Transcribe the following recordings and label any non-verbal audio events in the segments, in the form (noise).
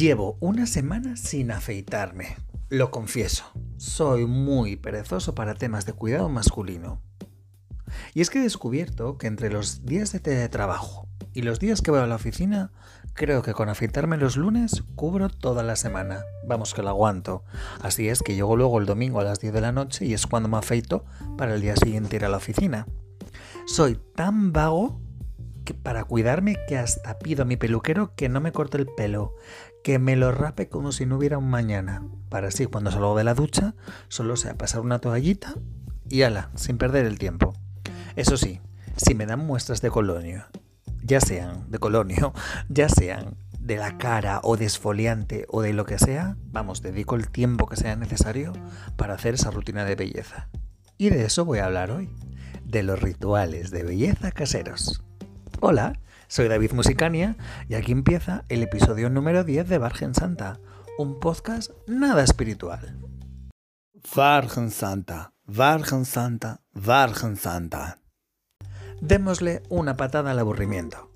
Llevo una semana sin afeitarme. Lo confieso, soy muy perezoso para temas de cuidado masculino. Y es que he descubierto que entre los días de trabajo y los días que voy a la oficina, creo que con afeitarme los lunes cubro toda la semana. Vamos que lo aguanto. Así es que llego luego el domingo a las 10 de la noche y es cuando me afeito para el día siguiente ir a la oficina. Soy tan vago que para cuidarme que hasta pido a mi peluquero que no me corte el pelo, que me lo rape como si no hubiera un mañana, para así cuando salgo de la ducha solo sea pasar una toallita y ala, sin perder el tiempo. Eso sí, si me dan muestras de colonio, ya sean de colonio, (laughs) ya sean de la cara o de o de lo que sea, vamos, dedico el tiempo que sea necesario para hacer esa rutina de belleza. Y de eso voy a hablar hoy, de los rituales de belleza caseros. Hola, soy David Musicania y aquí empieza el episodio número 10 de Vargen Santa, un podcast nada espiritual. Vargen Santa, Vargen Santa, Vargen Santa. Démosle una patada al aburrimiento.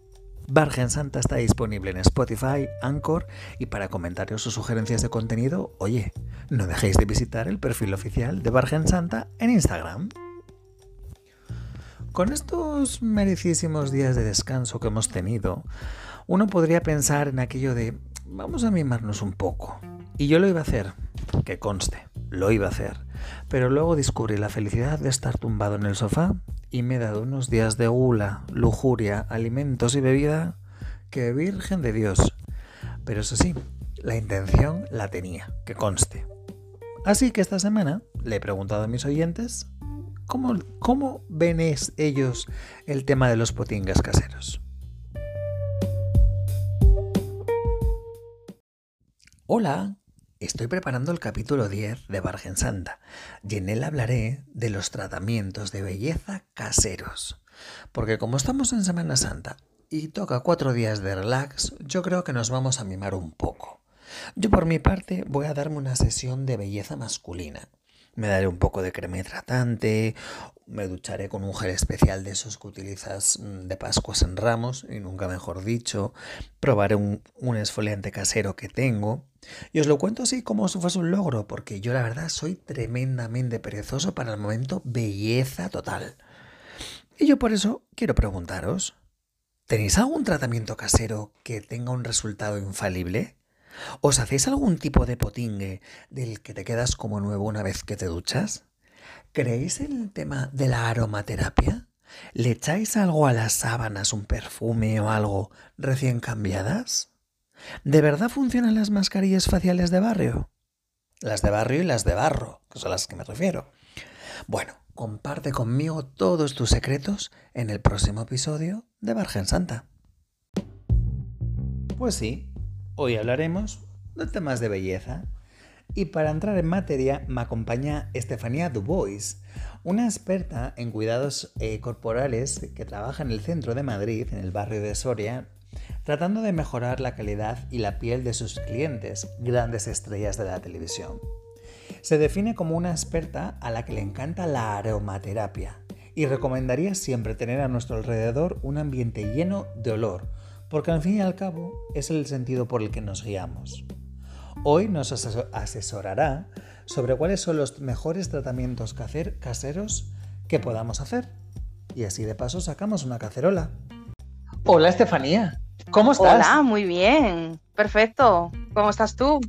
Vargen Santa está disponible en Spotify, Anchor y para comentarios o sugerencias de contenido, oye, no dejéis de visitar el perfil oficial de Vargen Santa en Instagram. Con estos merecísimos días de descanso que hemos tenido, uno podría pensar en aquello de vamos a mimarnos un poco. Y yo lo iba a hacer, que conste, lo iba a hacer. Pero luego descubrí la felicidad de estar tumbado en el sofá y me he dado unos días de gula, lujuria, alimentos y bebida que virgen de Dios. Pero eso sí, la intención la tenía, que conste. Así que esta semana le he preguntado a mis oyentes ¿Cómo, cómo ven ellos el tema de los potingas caseros? Hola, estoy preparando el capítulo 10 de Vargen Santa y en él hablaré de los tratamientos de belleza caseros. Porque como estamos en Semana Santa y toca cuatro días de relax, yo creo que nos vamos a mimar un poco. Yo por mi parte voy a darme una sesión de belleza masculina me daré un poco de crema hidratante, me ducharé con un gel especial de esos que utilizas mm, de Pascuas en Ramos, y nunca mejor dicho, probaré un, un esfoliante casero que tengo. Y os lo cuento así como si fuese un logro, porque yo la verdad soy tremendamente perezoso para el momento belleza total. Y yo por eso quiero preguntaros, ¿tenéis algún tratamiento casero que tenga un resultado infalible? ¿Os hacéis algún tipo de potingue del que te quedas como nuevo una vez que te duchas? ¿Creéis en el tema de la aromaterapia? ¿Le echáis algo a las sábanas, un perfume o algo recién cambiadas? ¿De verdad funcionan las mascarillas faciales de barrio? Las de barrio y las de barro, que son las que me refiero. Bueno, comparte conmigo todos tus secretos en el próximo episodio de Vargen Santa. Pues sí, Hoy hablaremos de temas de belleza. Y para entrar en materia me acompaña Estefanía Dubois, una experta en cuidados eh, corporales que trabaja en el centro de Madrid, en el barrio de Soria, tratando de mejorar la calidad y la piel de sus clientes, grandes estrellas de la televisión. Se define como una experta a la que le encanta la aromaterapia y recomendaría siempre tener a nuestro alrededor un ambiente lleno de olor, porque al fin y al cabo es el sentido por el que nos guiamos. Hoy nos asesorará sobre cuáles son los mejores tratamientos caseros que podamos hacer. Y así de paso sacamos una cacerola. Hola Estefanía, ¿cómo estás? Hola, muy bien, perfecto. ¿Cómo estás tú?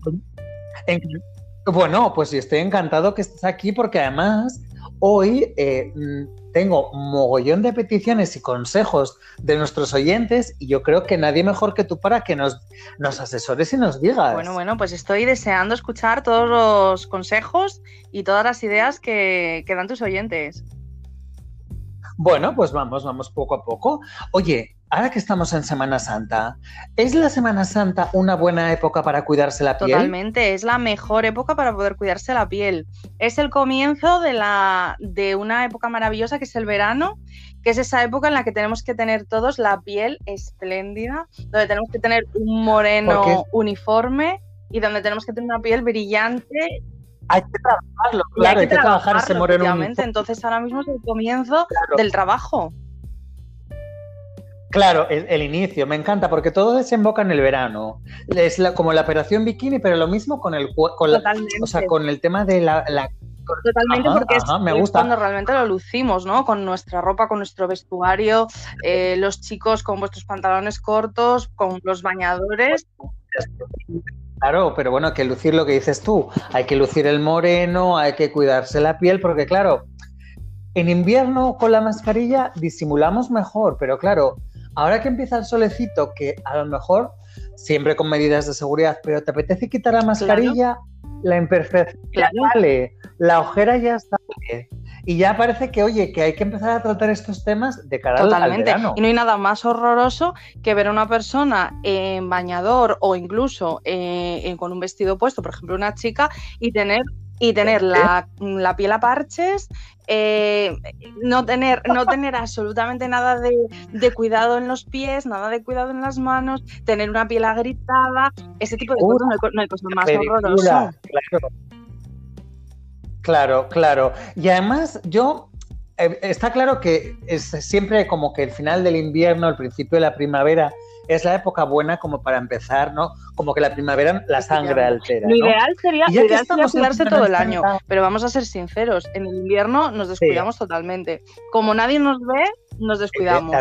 Bueno, pues estoy encantado que estés aquí porque además hoy eh, tengo mogollón de peticiones y consejos de nuestros oyentes y yo creo que nadie mejor que tú para que nos, nos asesores y nos digas. Bueno, bueno, pues estoy deseando escuchar todos los consejos y todas las ideas que, que dan tus oyentes. Bueno, pues vamos, vamos poco a poco. Oye, ahora que estamos en Semana Santa, ¿es la Semana Santa una buena época para cuidarse la piel? Totalmente, es la mejor época para poder cuidarse la piel. Es el comienzo de, la, de una época maravillosa que es el verano, que es esa época en la que tenemos que tener todos la piel espléndida, donde tenemos que tener un moreno uniforme y donde tenemos que tener una piel brillante hay que trabajarlo, claro, hay que, trabajar ese moreno. Entonces ahora mismo es el comienzo del trabajo. Claro, el, inicio, me encanta porque todo desemboca en el verano. Es como la operación bikini, pero lo mismo con el con o sea, con el tema de la, Totalmente, porque es, me gusta. cuando realmente lo lucimos, ¿no? Con nuestra ropa, con nuestro vestuario, eh, los chicos con vuestros pantalones cortos, con los bañadores. Claro, pero bueno, hay que lucir lo que dices tú. Hay que lucir el moreno, hay que cuidarse la piel, porque claro, en invierno con la mascarilla disimulamos mejor, pero claro, ahora que empieza el solecito, que a lo mejor siempre con medidas de seguridad, pero te apetece quitar la mascarilla, la imperfección vale, la ojera ya está. Y ya parece que, oye, que hay que empezar a tratar estos temas de cara Totalmente. al verano. Y no hay nada más horroroso que ver a una persona en bañador o incluso eh, con un vestido puesto, por ejemplo, una chica, y tener y tener la, piel a parches, eh, no, tener, no tener absolutamente nada de, cuidado en los pies, nada de cuidado en las manos, tener una piel agritada, ese tipo de cosas, no hay, cosa más horrorosa. Claro. claro, claro. Y además yo eh, está claro que es siempre como que el final del invierno, el principio de la primavera, es la época buena como para empezar, ¿no? Como que la primavera la sangre altera. Lo ideal sería, lo ideal cuidarse todo el año, pero vamos a ser sinceros, en el invierno nos descuidamos totalmente. Como nadie nos ve, nos descuidamos.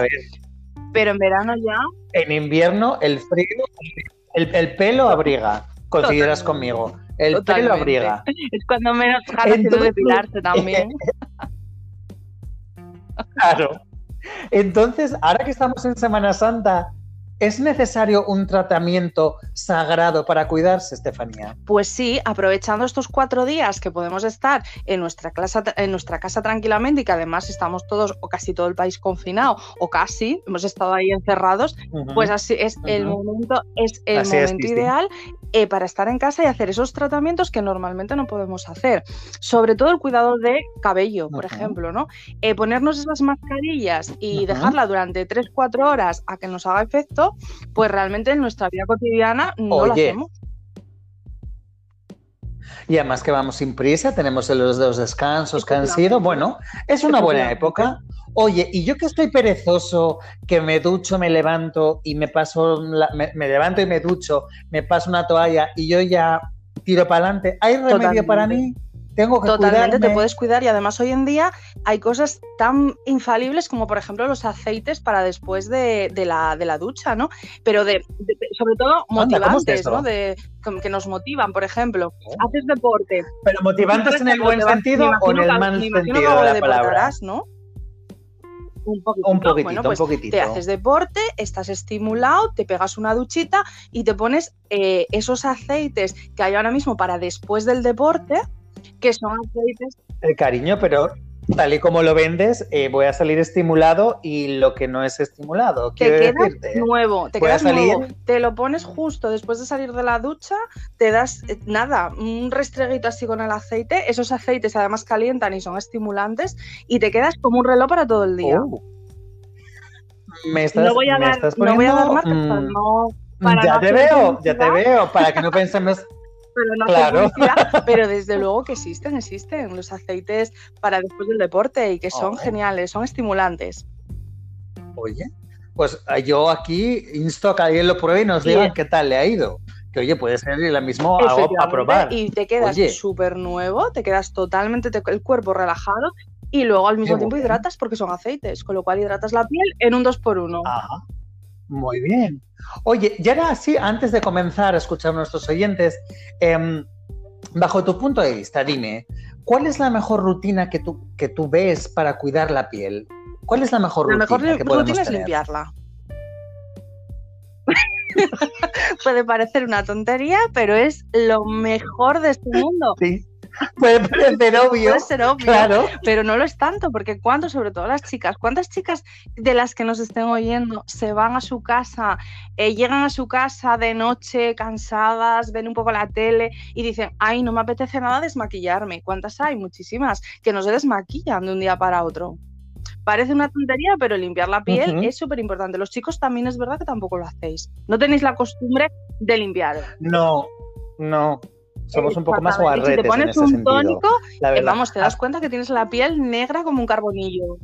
Pero en verano ya. En invierno el frío, el, pelo abriga, consideras conmigo. El pelo abriga. Es cuando menos ganas de depilarse también. (laughs) claro. Entonces, ahora que estamos en Semana Santa, ¿Es necesario un tratamiento sagrado para cuidarse, Estefanía? Pues sí, aprovechando estos cuatro días que podemos estar en nuestra, en nuestra casa tranquilamente y que además estamos todos o casi todo el país confinado o casi, hemos estado ahí encerrados, pues así es el momento, es el momento ideal eh, para estar en casa y hacer esos tratamientos que normalmente no podemos hacer. Sobre todo el cuidado de cabello, por ejemplo, ¿no? Eh, ponernos esas mascarillas y dejarla durante 3-4 horas a que nos haga efecto pues realmente en nuestra vida cotidiana no lo hacemos. Y además que vamos sin prisa, tenemos los dos descansos que han sido. Bueno, es una buena época. Oye, y yo que estoy perezoso, que me ducho, me levanto y me paso, me, levanto y me ducho, me paso una toalla y yo ya tiro para adelante, ¿hay remedio para mí? Tengo que Totalmente te puedes cuidar y además hoy en día hay cosas tan infalibles como por ejemplo los aceites para después de, la, de la, ducha, ¿no? Pero de, sobre todo motivantes, ¿no? De, que nos motivan, por ejemplo, oh. haces deporte. Pero motivantes en el buen sentido o en el mal sentido de la palabra. ¿no? Un poquitito, un poquitito, pues un poquitito. Te haces deporte, estás estimulado, te pegas una duchita y te pones eh, esos aceites que hay ahora mismo para después del deporte, que son aceites. El cariño, pero tal y como lo vendes, eh, voy a salir estimulado y lo que no es estimulado. Te quedas nuevo, te quedas nuevo. Te lo pones justo después de salir de la ducha, te das eh, nada, un restreguito así con el aceite. Esos aceites además calientan y son estimulantes y te quedas como un reloj para todo el día. Oh. Me estás, no voy a dar, no voy a dar marcas, mm, no, ya te veo, ya te veo, para que no pensemos pero no claro. (laughs) pero desde luego que existen, existen los aceites para después del deporte y que son oh. geniales, son estimulantes. Oye, pues ah, yo aquí insto a que alguien lo pruebe y nos diga qué tal le ha ido. Que oye, puede ser la mismo hago para probar. Y te quedas súper nuevo, te quedas totalmente el cuerpo relajado y luego al mismo tiempo hidratas porque son aceites, con lo cual hidratas la piel en un 2x1. Ajá. Muy bien. Oye, y ahora sí, antes de comenzar a escuchar a nuestros oyentes, em, bajo tu punto de vista, dime, ¿cuál es la mejor rutina que tú, que tú ves para cuidar la piel? ¿Cuál es la mejor rutina? La mejor rutina es limpiarla. (laughs) Puede parecer una tontería, pero es lo mejor de este mundo. Sí. (laughs) Puede parecer obvio. Puede ser obvio, claro. pero no lo es tanto, porque cuando, sobre todo las chicas, ¿cuántas chicas de las que nos estén oyendo se van a su casa, eh, llegan a su casa de noche cansadas, ven un poco la tele y dicen, ay, no me apetece nada desmaquillarme? ¿Cuántas hay? Muchísimas, que no se desmaquillan de un día para otro. Parece una tontería, pero limpiar la piel es súper importante. Los chicos también es verdad que tampoco lo hacéis. No tenéis la costumbre de limpiar. No, no. Somos un poco más guarretes. Si te pones un tónico, eh, vamos, te das cuenta que tienes la piel negra como un carbonillo.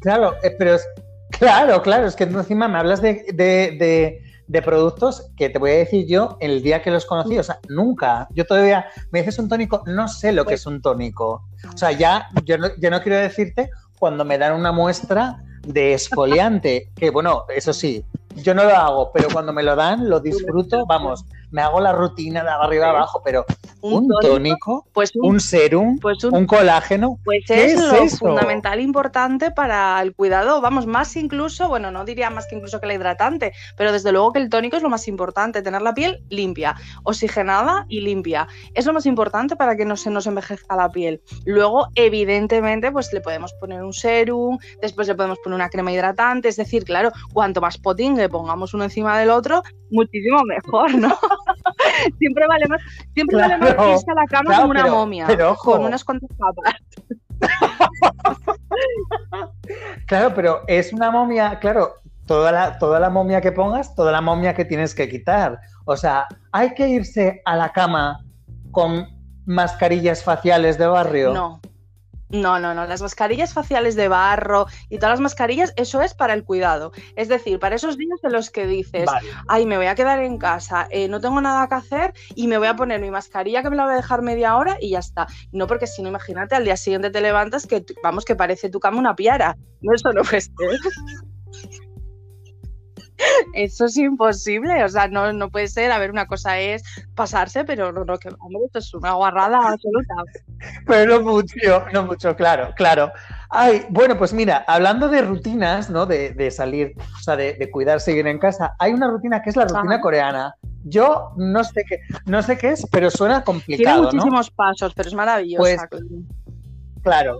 Claro, eh, pero es, Claro, claro, es que encima me hablas de, de, de, productos que te voy a decir yo el día que los conocí, o sea, nunca. Yo todavía me dices un tónico, no sé lo que es un tónico. O sea, ya yo no, yo no quiero decirte cuando me dan una muestra de esfoliante, que bueno, eso sí, yo no lo hago, pero cuando me lo dan lo disfruto, vamos, me hago la rutina de arriba abajo, pero un, tónico, pues un, serum, pues un, colágeno, pues es, lo fundamental importante para el cuidado, vamos, más incluso, bueno, no diría más que incluso que el hidratante, pero desde luego que el tónico es lo más importante, tener la piel limpia, oxigenada y limpia. Es lo más importante para que no se nos envejezca la piel. Luego, evidentemente, pues le podemos poner un serum, después le podemos poner una crema hidratante, es decir, claro, cuanto más potín le pongamos uno encima del otro, muchísimo mejor, ¿no? Siempre vale más, siempre vale más irse a la cama como una momia, con unas cuantas papas. (laughs) claro, pero es una momia, claro, toda la, toda la momia que pongas, toda la momia que tienes que quitar. O sea, hay que irse a la cama con mascarillas faciales de barrio. No, no, no, no. Las mascarillas faciales de barro y todas las mascarillas, eso es para el cuidado. Es decir, para esos días en los que dices, ay, me voy a quedar en casa, eh, no tengo nada que hacer y me voy a poner mi mascarilla que me la voy a dejar media hora y ya está. No, porque si no, imagínate, al día siguiente te levantas que, vamos, que parece tu cama una piara. No, eso no puede ser. (laughs) Eso es imposible, o sea, no, no puede ser. A ver, una cosa es pasarse, pero no, no, que hombre, esto es una guarrada (laughs) absoluta. Pero no mucho, no mucho, claro, claro. Ay, bueno, pues mira, hablando de rutinas, ¿no? De, salir, o sea, de, cuidar, seguir en casa, hay una rutina que es la rutina coreana. Yo no sé qué, no sé qué es, pero suena complicado. Tiene muchísimos pasos, pero es maravillosa. Pues, claro,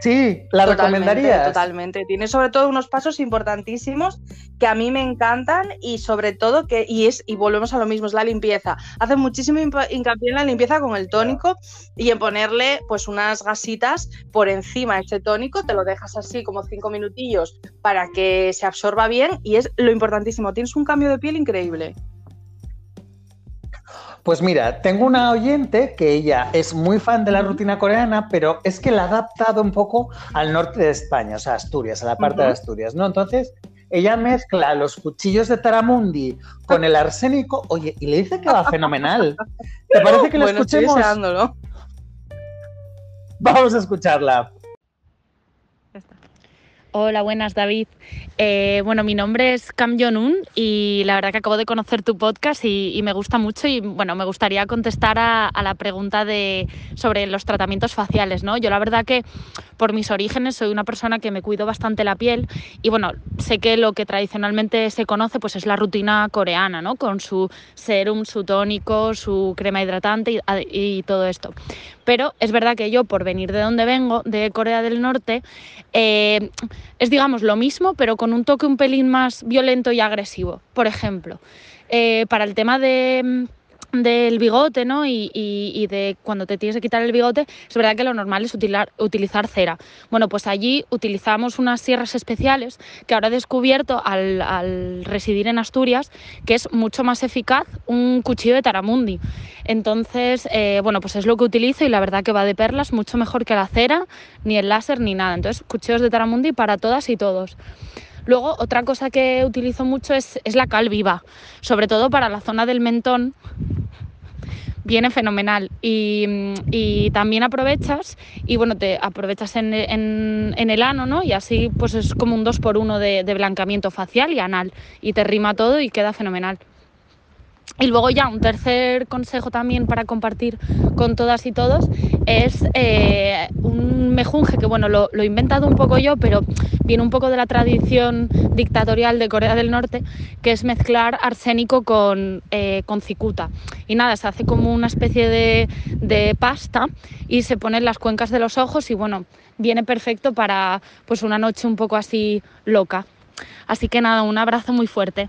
Sí, la recomendaría. Totalmente. Tiene sobre todo unos pasos importantísimos que a mí me encantan y sobre todo que, y es, y volvemos a lo mismo, es la limpieza. Hace muchísimo hincapié en la limpieza con el tónico y en ponerle pues unas gasitas por encima de ese tónico, te lo dejas así como cinco minutillos para que se absorba bien y es lo importantísimo. Tienes un cambio de piel increíble. Pues mira, tengo una oyente que ella es muy fan de la rutina coreana, pero es que la ha adaptado un poco al norte de España, o sea, Asturias, a la parte de Asturias, ¿no? Entonces, ella mezcla los cuchillos de Taramundi con el arsénico, oye, y le dice que va fenomenal. ¿Te parece que lo (laughs) escuchemos? Vamos a escucharla. Hola, buenas David. Eh, bueno, mi nombre es Cam Jong-un y la verdad que acabo de conocer tu podcast y, me gusta mucho y bueno, me gustaría contestar a, la pregunta de, sobre los tratamientos faciales, ¿no? Yo la verdad que por mis orígenes soy una persona que me cuido bastante la piel y bueno, sé que lo que tradicionalmente se conoce pues es la rutina coreana, ¿no? Con su serum, su tónico, su crema hidratante y todo esto pero es verdad que yo, por venir de donde vengo, de Corea del Norte, eh, es digamos lo mismo, pero con un toque un pelín más violento y agresivo. Por ejemplo, eh, para el tema de del bigote, ¿no? Y, de cuando te tienes que quitar el bigote, es verdad que lo normal es utilizar cera. Bueno, pues allí utilizamos unas sierras especiales que ahora he descubierto al, residir en Asturias, que es mucho más eficaz un cuchillo de Taramundi. Entonces, eh, bueno, pues es lo que utilizo y la verdad que va de perlas, mucho mejor que la cera, ni el láser, ni nada. Entonces, cuchillos de Taramundi para todas y todos. Luego, otra cosa que utilizo mucho es, la cal viva, sobre todo para la zona del mentón. Viene fenomenal. Y, también aprovechas, y bueno, te aprovechas en, el ano, ¿no? Y así pues es como un 2 por 1 de, de blancamiento facial y anal. Y te rima todo y queda fenomenal. Y luego ya un tercer consejo también para compartir con todas y todos es eh, un mejunje que bueno, lo, he inventado un poco yo, pero viene un poco de la tradición dictatorial de Corea del Norte, que es mezclar arsénico con, eh, con cicuta. Y nada, se hace como una especie de, de pasta y se pone en las cuencas de los ojos y bueno, viene perfecto para pues una noche un poco así loca. Así que nada, un abrazo muy fuerte.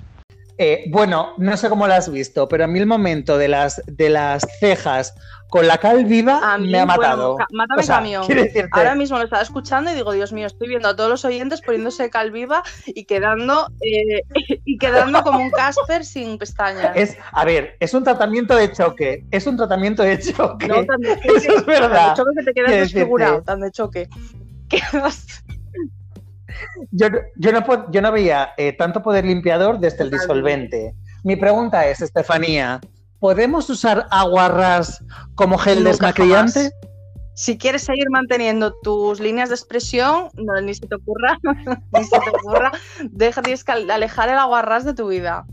Eh, bueno, no sé cómo lo has visto, pero a mí el momento de las, de las cejas con la cal viva me ha matado. mátame camión. Ahora mismo lo estaba escuchando y digo, Dios mío, estoy viendo a todos los oyentes poniéndose cal viva y quedando, eh, (laughs) y quedando como un Casper sin pestañas. Es, a ver, es un tratamiento de choque. Es un tratamiento de choque. No, tan de choque. (laughs) Eso es verdad. Tan de choque que te quedas desfigurado, tan de choque. (laughs) yo, yo, no, yo no veía eh, tanto poder limpiador desde el disolvente. Mi pregunta es, Estefanía, ¿podemos usar aguarras como gel desmaquillante? Si quieres seguir manteniendo tus líneas de expresión, no, ni se te ocurra, (laughs) ni se te ocurra, deja, tienes que alejar el aguarrás de tu vida.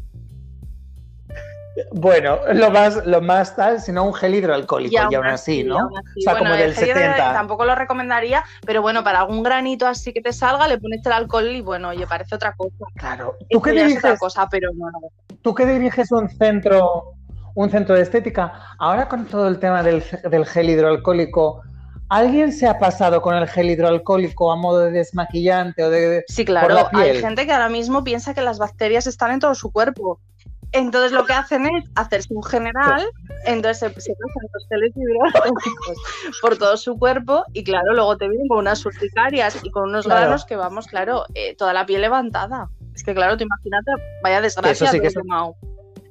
Bueno, lo más, lo más tal, sino un gel hidroalcohólico, y aún, así, ¿no? O sea, como del 70. Tampoco lo recomendaría, pero bueno, para algún granito así que te salga, le pones el alcohol y bueno, oye, parece otra cosa. Claro. ¿Tú qué diriges? Otra cosa, pero no, ¿Tú qué diriges un centro, un centro de estética? Ahora con todo el tema del, del gel hidroalcohólico, ¿Alguien se ha pasado con el gel hidroalcohólico a modo de desmaquillante o de... Sí, claro. Hay gente que ahora mismo piensa que las bacterias están en todo su cuerpo entonces lo que hacen es hacerse un general, entonces se, pasan los geles hidroalcohólicos (laughs) por todo su cuerpo y claro, luego te vienen con unas urticarias y con unos granos que vamos, claro, eh, toda la piel levantada. Es que claro, te imagínate, vaya desgracia. Eso sí que es...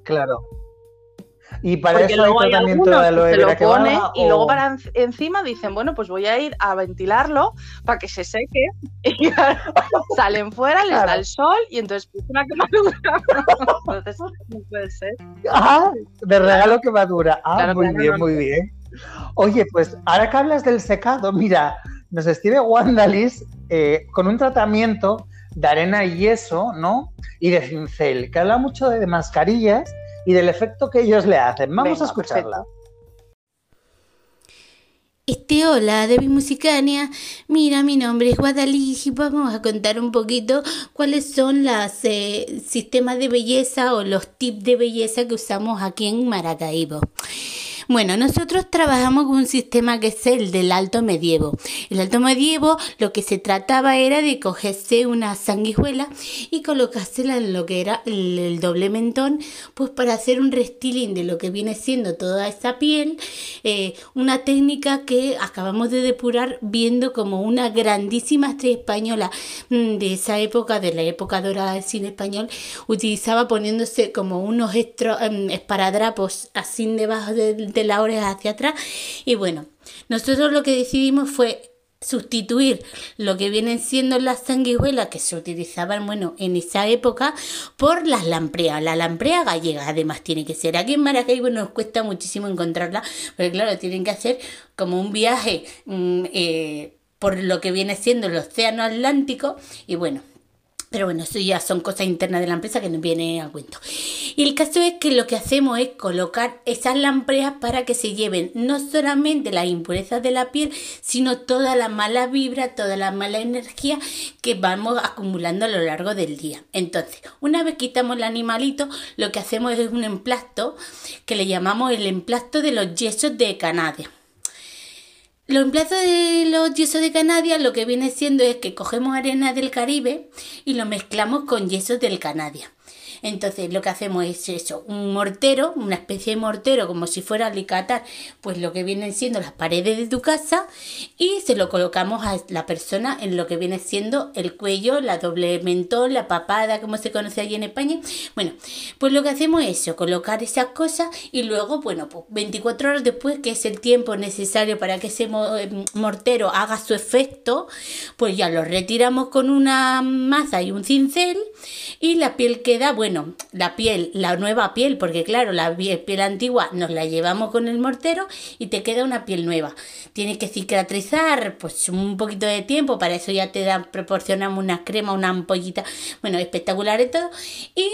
Claro. Y para eso hay tratamiento de aloe vera que pone y luego para encima dicen, bueno, pues voy a ir a ventilarlo para que se seque. (laughs) Y salen fuera, les da el sol y entonces pues una quemadura. (laughs) entonces no puede ser. Ah, de regalo quemadura. Ah, muy bien, muy bien. Oye, pues ahora que hablas del secado, mira, nos escribe Wandalis eh, con un tratamiento de arena y yeso, ¿no? Y de cincel, que habla mucho de mascarillas y del efecto que ellos le hacen. Vamos a escucharla. Este hola de Musicania, mira mi nombre es Guadalix y vamos a contar un poquito cuáles son los eh, sistemas de belleza o los tips de belleza que usamos aquí en Maracaibo. Bueno, nosotros trabajamos con un sistema que es el del alto medievo. El alto medievo lo que se trataba era de cogerse una sanguijuela y colocársela en lo que era el, doble mentón, pues para hacer un restyling de lo que viene siendo toda esa piel, eh, una técnica que acabamos de depurar viendo como una grandísima estrella española mm, de esa época, de la época dorada del cine español, utilizaba poniéndose como unos em, esparadrapos así debajo del de la oreja hacia atrás. Y bueno, nosotros lo que decidimos fue sustituir lo que vienen siendo las sanguijuelas que se utilizaban, bueno, en esa época, por las lampreas. La lamprea gallega, además, tiene que ser. Aquí en Maracaibo nos cuesta muchísimo encontrarla, porque claro, tienen que hacer como un viaje mm, eh, por lo que viene siendo el océano Atlántico, y bueno, pero bueno, eso ya son cosas internas de la empresa que nos viene al cuento. Y el caso es que lo que hacemos es colocar esas lampreas para que se lleven no solamente las impurezas de la piel, sino toda la mala vibra, toda la mala energía que vamos acumulando a lo largo del día. Entonces, una vez quitamos el animalito, lo que hacemos es un emplasto que le llamamos el emplasto de los yesos de Canadá. Los emplazos de los yesos de Canadá lo que viene siendo es que cogemos arena del Caribe y lo mezclamos con yesos del Canadá. Entonces lo que hacemos es eso, un mortero, una especie de mortero como si fuera alicatar, pues lo que vienen siendo las paredes de tu casa y se lo colocamos a la persona en lo que viene siendo el cuello, la doble mentón, la papada, como se conoce allí en España. Bueno, pues lo que hacemos es eso, colocar esas cosas y luego, bueno, pues 24 horas después, que es el tiempo necesario para que ese eh, mortero haga su efecto, pues ya lo retiramos con una maza y un cincel y la piel queda, bueno, la piel, la nueva piel, porque claro, la piel antigua nos la llevamos con el mortero y te queda una piel nueva. Tienes que cicatrizar pues un poquito de tiempo, para eso ya te dan, proporcionamos una crema, una ampollita, bueno, espectacular y todo. Y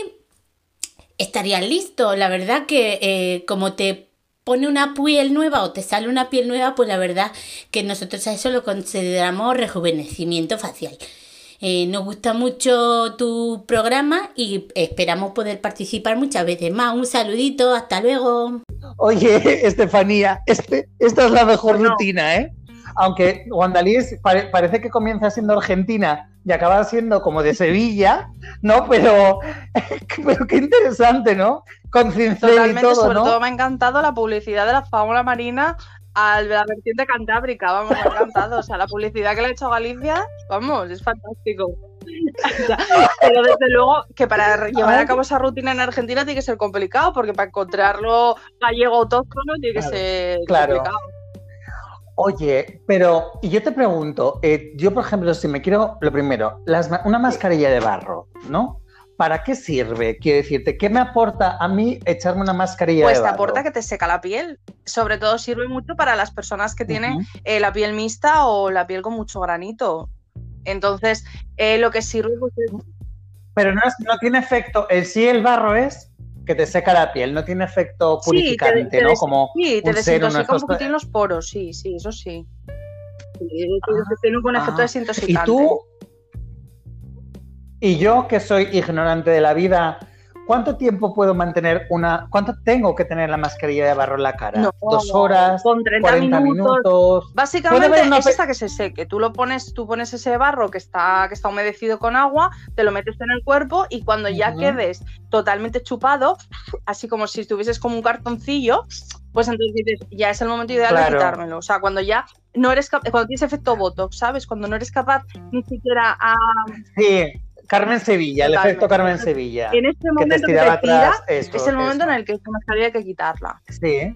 estaría listo, la verdad que eh, como te pone una piel nueva o te sale una piel nueva, pues la verdad que nosotros a eso lo consideramos rejuvenecimiento facial. Eh, nos gusta mucho tu programa y esperamos poder participar muchas veces más. Un saludito, hasta luego. Oye, (laughs) Estefanía, este, esta es la mejor rutina, ¿eh? Aunque Guandalís parece que comienza siendo argentina y acaba siendo como de Sevilla, ¿no? Pero, (laughs) pero qué interesante, ¿no? Con cincel y todo, sobre todo me ha encantado la publicidad de la fábula marina a la vertiente cantábrica, vamos, me ha encantado. O sea, la publicidad que le ha hecho Galicia, vamos, es fantástico. Pero desde luego que para (laughs) llevar a cabo esa rutina en Argentina tiene que ser complicado, porque para encontrarlo gallego autóctono tiene que ser complicado. Oye, pero y yo te pregunto, eh, yo por ejemplo, si me quiero, lo primero, las una mascarilla de barro, ¿no? ¿Para qué sirve? Quiero decirte, ¿qué me aporta a mí echarme una mascarilla Pues de te aporta que te seca la piel. Sobre todo sirve mucho para las personas que tienen eh, la piel mixta o la piel con mucho granito. Entonces, eh, lo que sirve pues, es Pero no, es- no tiene efecto, en sí el barro es que te seca la piel, no tiene efecto Sí, te- purificante, te ¿no? Como Sí, te desintoxica un poquitín los poros, sí, sí, eso sí. Sí, Ah, tiene un buen efecto ah. desintoxicante. Y tú, y yo que soy ignorante de la vida, ¿cuánto tiempo puedo mantener una, cuánto tengo que tener la mascarilla de barro en la cara? No, ¿Dos horas? con 30 ¿40 minutos. minutos? Básicamente es hasta que se seque. Tú lo pones, tú pones ese barro que está, que está humedecido con agua, te lo metes en el cuerpo y cuando ya quedes totalmente chupado, así como si estuvieses como un cartoncillo, pues entonces dices, ya es el momento ideal Claro. de quitármelo. O sea, cuando ya no eres capaz, cuando tienes efecto botox, ¿sabes? Cuando no eres capaz ni siquiera a, Sí, Carmen Sevilla, el efecto Carmen Sevilla. en este que te momento que te tira, es el momento en el que esta mascarilla hay que quitarla. Sí.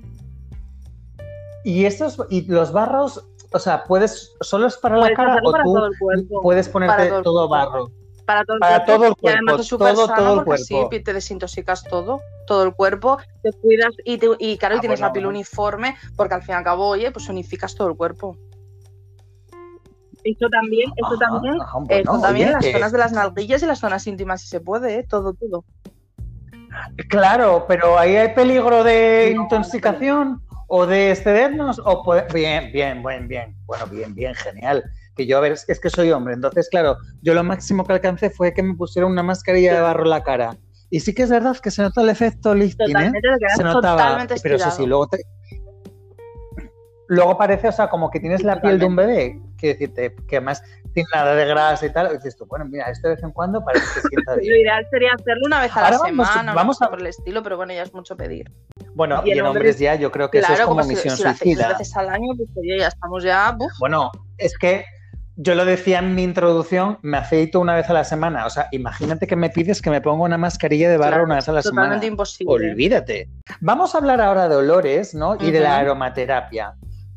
Y estos, y los barros, o sea, puedes, solo es para la cara o para tú todo el cuerpo. puedes ponerte Para todo el todo cuerpo. barro. para todo el Para cuerpo, todo el y además cuerpo, es súper todo, sano todo el cuerpo. pi- te desintoxicas todo, todo el cuerpo, te cuidas y, te- y claro, y Ah, tienes bueno, la piel bueno. uniforme porque al fin y al cabo, oye, pues unificas todo el cuerpo. Esto también, esto Ajá, también, ajá, también oye, las que- zonas de las nalguillas y las zonas íntimas si se puede, ¿eh? todo, todo. Claro, pero ahí hay peligro de No, intoxicación o de excedernos o puede- bien, bien, bien, bien. Bueno, bien, bien, genial. Que yo, a ver, es es que soy hombre, entonces, claro, yo lo máximo que alcancé fue que me pusieron una mascarilla de barro en la cara. Y sí que es verdad que se nota el efecto lifting, ¿eh? Se notaba, pero eso sí, luego te... Luego parece, o sea, como que tienes la piel de un bebé, que decirte, que además tiene nada de grasa y tal, y dices tú, bueno, mira, esto de vez en cuando parece que sienta (laughs) Lo bien. ideal sería hacerlo una vez a la vamos- semana, vamos o a- por el estilo, pero bueno, ya es mucho pedir. Bueno, Y y en hombres, ya, yo creo que eso es como como si, misión si lo suicida. veces al año, pues oye, ya estamos ya, Bueno, es que yo lo decía en mi introducción, me afeito una vez a la semana. O sea, imagínate que me pides que me ponga una mascarilla de barro Claro, una vez a la semana. totalmente imposible. Olvídate. Vamos a hablar ahora de olores, ¿no? Y de la aromaterapia.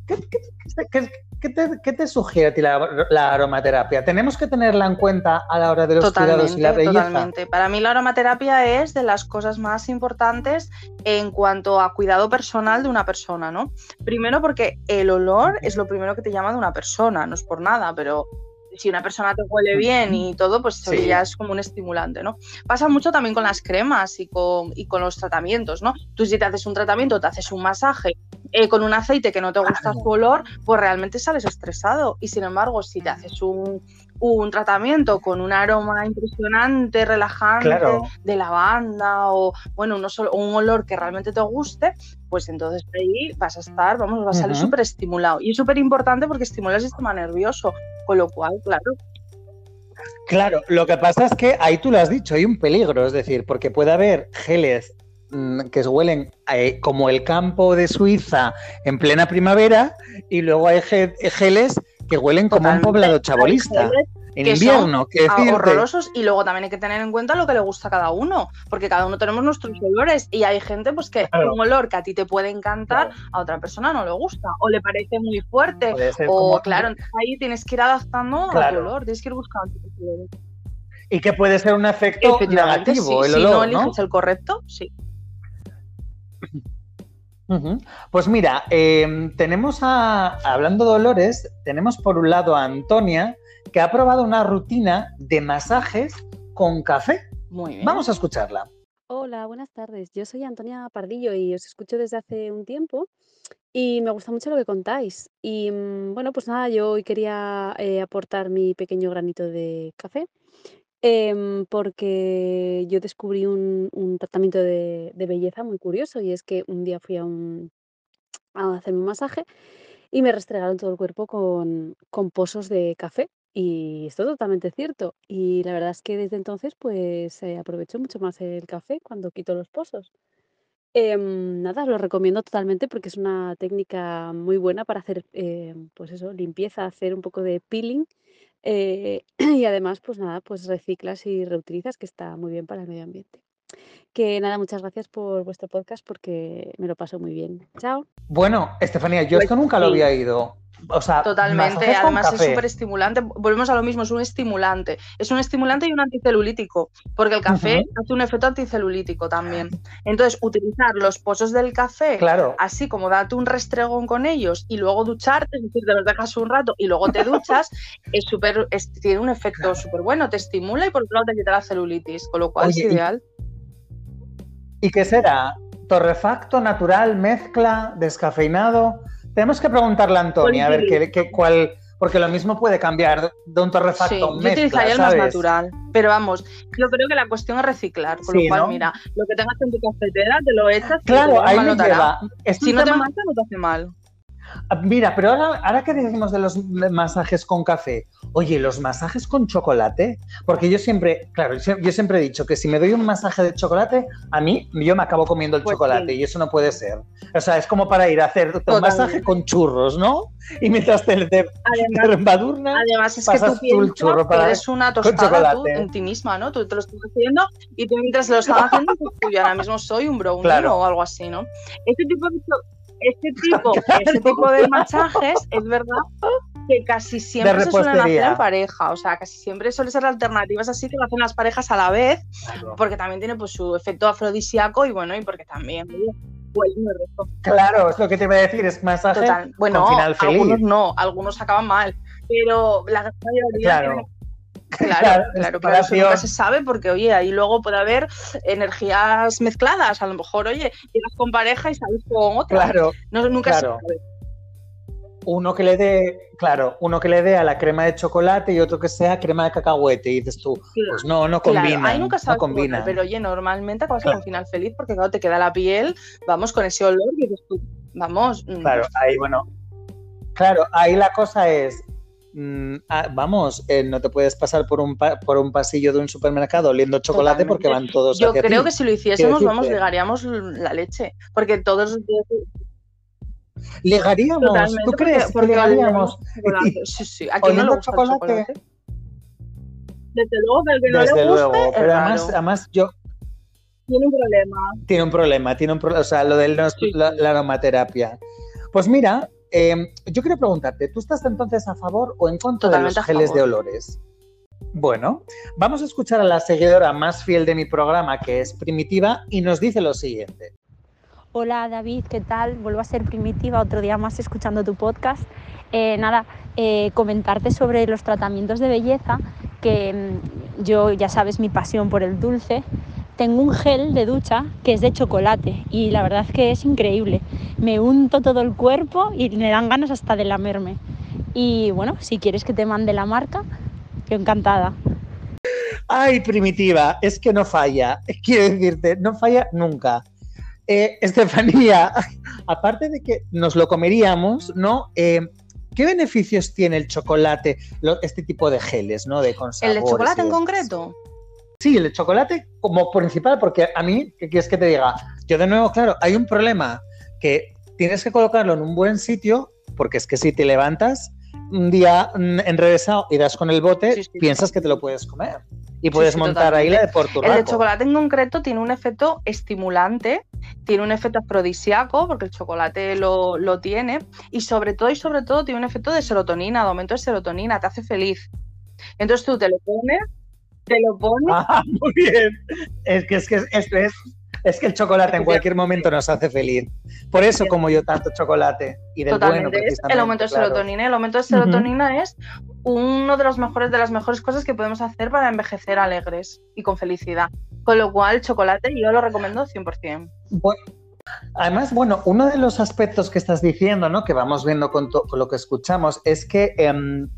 ¿Qué, qué- qué- qué te, sugiere a ti la, la aromaterapia? ¿Tenemos que tenerla en cuenta a la hora de los cuidados y la belleza? totalmente. Para mí la aromaterapia es de las cosas más importantes en cuanto a cuidado personal de una persona, ¿no? Primero porque el olor es lo primero que te llama de una persona, no es por nada, pero si una persona te huele bien y todo, pues Sí. ya es como un estimulante, ¿no? Pasa mucho también con las cremas y con, y con los tratamientos, ¿no? Tú si te haces un tratamiento, te haces un masaje eh, con un aceite que no te gusta su olor, pues realmente sales estresado. Y sin embargo, si te haces un, un tratamiento con un aroma impresionante, relajante, Claro. de lavanda o bueno, uno solo- un olor que realmente te guste, pues entonces ahí vas a estar, vamos, vas a salir Ujú. súper estimulado. Y es súper importante porque estimula el sistema nervioso, con lo cual, claro, Claro, lo que pasa es que ahí tú lo has dicho, hay un peligro, es decir, porque puede haber geles mm, que huelen eh, como el campo de Suiza en plena primavera y luego hay ge- geles que huelen como un poblado chabolista en que invierno, que decirte. horrorosos y luego también hay que tener en cuenta lo que le gusta a cada uno, porque cada uno tenemos nuestros olores y hay gente pues que Claro. un olor que a ti te puede encantar, a otra persona no le gusta o le parece muy fuerte o como- claro, entonces ahí tienes que ir adaptando Claro. olor, tienes que ir buscando. Y que puede ser un efecto negativo sí, el si no olor, ¿no? eliges el correcto, sí. Pues mira, eh, tenemos a, hablando de olores, tenemos por un lado a Antonia, que ha probado una rutina de masajes con café. Muy bien. Vamos a escucharla. Hola, buenas tardes. Yo soy Antonia Pardillo y os escucho desde hace un tiempo y me gusta mucho lo que contáis. Y mm, bueno, pues nada, yo hoy quería eh, aportar mi pequeño granito de café em, porque yo descubrí un, un tratamiento de, de belleza muy curioso y es que un día fui a, un, a hacerme un masaje y me restregaron todo el cuerpo con, con pozos de café. Y esto es totalmente cierto. Y la verdad es que desde entonces pues eh, aprovecho mucho más el café cuando quito los pozos. Em, nada, lo recomiendo totalmente porque es una técnica muy buena para hacer, eh, pues eso, limpieza, hacer un poco de peeling eh, (clears throat) y además, pues nada, pues reciclas y reutilizas, que está muy bien para el medio ambiente. Que nada, muchas gracias por vuestro podcast porque me lo paso muy bien. Chao. Bueno, Estefanía, yo Pues esto nunca lo había oído. O sea, Totalmente, además es súper estimulante. Volvemos a lo mismo, es un estimulante. Es un estimulante y un anticelulítico, porque el café hace un efecto anticelulítico también. Entonces, utilizar los pozos del café, Claro. así como date un restregón con ellos y luego ducharte, es decir, te los dejas un rato y luego te duchas, (laughs) es súper, tiene un efecto súper bueno, te estimula y por otro lado te quita la celulitis, con lo cual Oye, es y- ideal. ¿Y qué será? ¿Torrefacto, natural, mezcla, descafeinado? Tenemos que preguntarle a Antonia a ver qué, qué- cuál. Porque lo mismo puede cambiar de un torrefacto Sí, yo utilizaría el más natural. Pero vamos, yo creo que la cuestión es reciclar. Sí, lo cual, ¿no? mira, lo que tengas en tu cafetera, te lo echas. y Claro, ahí hará. lleva. Es Si no te mata, no te hace mal. Ah, Mira, pero ahora, ahora que decimos de los masajes con café, oye, los masajes con chocolate, porque yo siempre, claro, yo siempre he dicho que si me doy un masaje de chocolate, a mí yo me acabo comiendo el Pues chocolate sí. y eso no puede ser. O sea, es como para ir a hacer un masaje con churros, ¿no? Y mientras te, te, te Además, embadurna, además es que tú tú el churro que para- eres una tostada tú, en ti misma, ¿no? Tú te lo estás haciendo y tú mientras lo estás haciendo, pues, yo ahora mismo soy un brownie Claro. o algo así, ¿no? Este tipo de, este tipo, (laughs) este tipo de masajes es verdad que casi siempre se suelen hacer en pareja, o sea, casi siempre suelen ser alternativas así que lo hacen las parejas a la vez, porque también tiene pues su efecto afrodisíaco y bueno, y porque también claro, es lo que te iba a decir, es masaje Total. Bueno, con final feliz. algunos no, algunos acaban mal, pero la gran mayoría Claro. tienen- Claro, Claro, claro, pero eso nunca se sabe porque, oye, ahí luego puede haber energías mezcladas. A lo mejor, oye, llegas con pareja y sales con otra. Claro, No, nunca claro. se sabe. uno que le dé, claro, uno que le dé a la crema de chocolate y otro que sea crema de cacahuete. Y dices tú, pues no, no Claro, combina. ahí nunca no sabes cómo combina. pero oye, normalmente acabas con final feliz porque claro, te queda la piel, vamos, con ese olor y dices tú, vamos, mm, Claro, ahí, bueno. Claro, ahí la cosa es. Mm, ah, vamos, eh, no te puedes pasar por un, pa- por un pasillo de un supermercado oliendo chocolate Totalmente. porque van todos yo hacia creo ti. que si lo hiciésemos, vamos, decirte. ligaríamos la leche. Porque todos Ligaríamos, Totalmente, ¿tú crees porque, porque chocolate. (laughs) Sí, sí. ¿A quién no le gusta chocolate. el chocolate? Desde luego al que no Desde le guste luego, pero además, además yo tiene un problema. tiene un problema, tiene un problema, o sea, lo de la, Sí. la- la aromaterapia. Pues mira, eh, yo quiero preguntarte, ¿tú estás entonces a favor o en contra Totalmente de los geles de olores? Bueno, vamos a escuchar a la seguidora más fiel de mi programa, que es Primitiva, y nos dice lo siguiente. Hola David, ¿qué tal? Vuelvo a ser primitiva otro día más escuchando tu podcast. Eh, nada, eh, comentarte sobre los tratamientos de belleza, que mm, yo ya sabes mi pasión por el dulce. Tengo un gel de ducha que es de chocolate y la verdad es que es increíble. Me unto todo el cuerpo y me dan ganas hasta de lamerme. Y bueno, si quieres que te mande la marca, yo encantada. Ay, Primitiva, es que no falla, (laughs) quiero decirte, no falla nunca. Eh, Estefanía, (laughs) aparte de que nos lo comeríamos, ¿no? Eh, ¿Qué beneficios tiene el chocolate, lo- este tipo de geles, ¿no? De con ¿El de chocolate en concreto? Sí, el chocolate como principal, porque a mí, ¿qué quieres que te diga? Yo de nuevo, claro, hay un problema que tienes que colocarlo en un buen sitio, porque es que si te levantas un día mm, enrevesado y das con el bote, Sí, sí. piensas que te lo puedes comer. Y puedes sí, montar ahí la de El Porturraco. de chocolate en concreto tiene un efecto estimulante, tiene un efecto afrodisíaco, porque el chocolate lo, lo tiene, y sobre todo, y sobre todo, tiene un efecto de serotonina, de aumento de serotonina, te hace feliz. Entonces tú te lo pones, te lo pones, Ah, (laughs) muy bien. Es que, es que esto es, es que el chocolate en cualquier momento nos hace feliz. Por eso como yo tanto chocolate. Y del totalmente, bueno, es el aumento de claro. serotonina. El aumento de serotonina es uno de los mejores, de las mejores cosas que podemos hacer para envejecer alegres y con felicidad. Con lo cual, chocolate yo lo recomiendo 100%. Bueno, además, bueno, uno de los aspectos que estás diciendo, ¿no? Que vamos viendo con, con lo que escuchamos, es que em,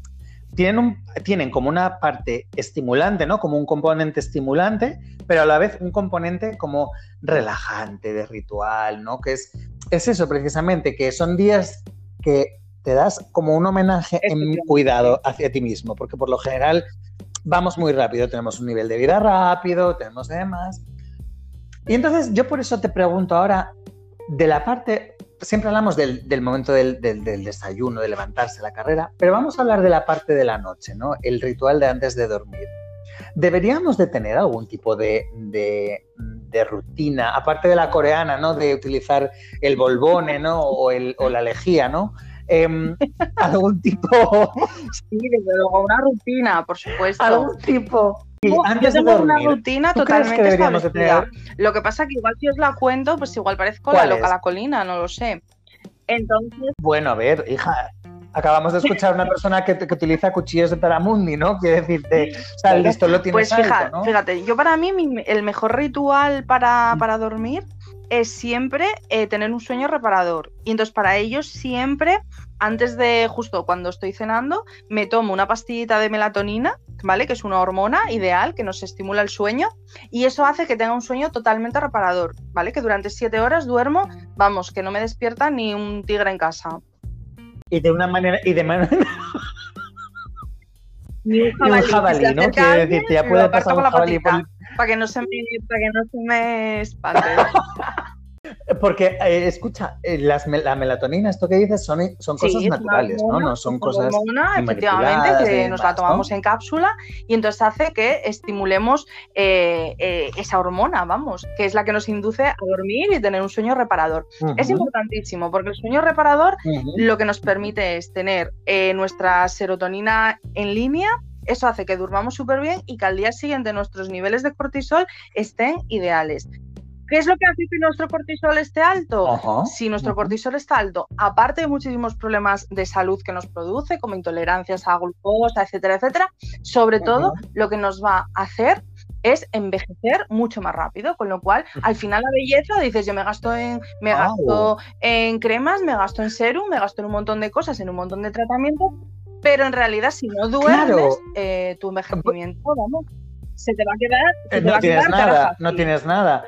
tienen, un- tienen como una parte estimulante, ¿no? Como un componente estimulante, pero a la vez un componente como relajante, de ritual, ¿no? Que es, es eso precisamente, que son días que te das como un homenaje en Efectivamente. cuidado hacia ti mismo, porque por lo general vamos muy rápido, tenemos un nivel de vida rápido, tenemos demás. Y entonces yo por eso te pregunto ahora, de la parte, siempre hablamos del, del momento del, del- del desayuno, de levantarse la carrera, pero vamos a hablar de la parte de la noche, ¿no? El ritual de antes de dormir. ¿Deberíamos de tener algún tipo de, de- de rutina, aparte de la coreana, ¿no? De utilizar el bolbone, ¿no? O, el- o la lejía, ¿no? em, (laughs) algún tipo, Sí, desde luego, una rutina, por supuesto. algún tipo. Antes yo de una rutina ¿tú crees que totalmente establecida. Lo que pasa que igual si os la cuento, pues igual parezco la ¿Cuál loca es? la colina, no lo sé. Entonces, Bueno, a ver, hija, acabamos de escuchar a una persona que, que utiliza cuchillos de Taramundi, ¿no? Quiere decirte, o sea, el listo lo tienes pues alto, fíjate, ¿no? fíjate, yo para mí mi- el mejor ritual para, para dormir es siempre eh, tener un sueño reparador. Y entonces para ello siempre, antes de justo cuando estoy cenando, me tomo una pastillita de melatonina, ¿vale? Que es una hormona ideal que nos estimula el sueño. Y eso hace que tenga un sueño totalmente reparador, ¿vale? Que durante siete horas duermo, vamos, que no me despierta ni un tigre en casa. Y de una manera, y de manera, (laughs) Ni un jabalí, ¿no? Quiere decir que ya puede pasar un jabalí por Para que no se me, para que no se me espante. (laughs) Porque, eh, escucha, eh, las la melatonina, esto que dices, son, cosas naturales, ¿no? hormona, No son cosas hormona, efectivamente, que nos demás, la tomamos ¿no? en cápsula y entonces hace que estimulemos eh, eh, esa hormona, vamos, que es la que nos induce a dormir y tener un sueño reparador. Es importantísimo porque el sueño reparador lo que nos permite es tener eh, nuestra serotonina en línea. Eso hace que durmamos súper bien y que al día siguiente nuestros niveles de cortisol estén ideales. ¿Qué es lo que hace que nuestro cortisol esté alto? Ajá, Si nuestro cortisol está alto, aparte de muchísimos problemas de salud que nos produce, como intolerancias a glucosa, etcétera, etcétera, sobre todo lo que nos va a hacer es envejecer mucho más rápido, con lo cual al final la belleza dices yo me gasto en me Guau. gasto en cremas, me gasto en serum, me gasto en un montón de cosas, en un montón de tratamientos, pero en realidad si no duermes Claro. eh, tu envejecimiento, vamos, se te va a quedar, se Eh, te va No a tienes quedar nada, no tienes nada.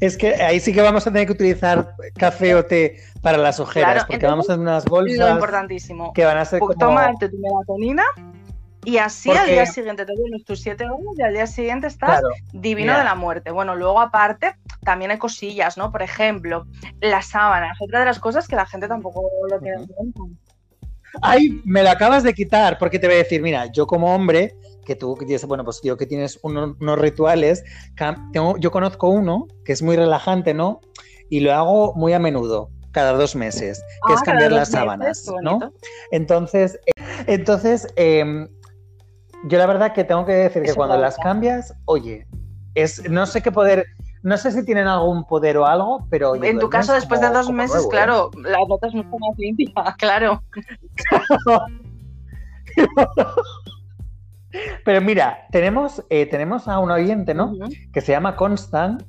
Es que ahí sí que vamos a tener que utilizar café o té para las ojeras, Claro, porque entonces, vamos a tener unas Lo bolsas importantísimo. que van a ser Pues como... tomarte tu melatonina y así al día siguiente te duermes tus siete horas y al día siguiente estás Claro, divino mira. de la muerte. Bueno, luego aparte también hay cosillas, ¿no? Por ejemplo, las sábanas, otra de las cosas que la gente tampoco lo tiene en cuenta. Ay, me lo acabas de quitar, porque te voy a decir, mira, yo como hombre, que tú que tienes, bueno, pues yo que tienes uno- unos rituales, tengo- yo conozco uno que es muy relajante, ¿no? Y lo hago muy a menudo, cada dos meses, que Ah, es cambiar las meses, sábanas, ¿no? Entonces, eh, entonces em, yo la verdad que tengo que decir que Eso cuando las cambias, oye, es, no sé qué poder, no sé si tienen algún poder o algo, pero oye, En tu caso, después como- de dos meses, nuevo, ¿eh? claro, la nota es mucho más limpia, (laughs) claro. (laughs) Pero mira, tenemos, eh, tenemos a un oyente, ¿no? Que se llama Constant,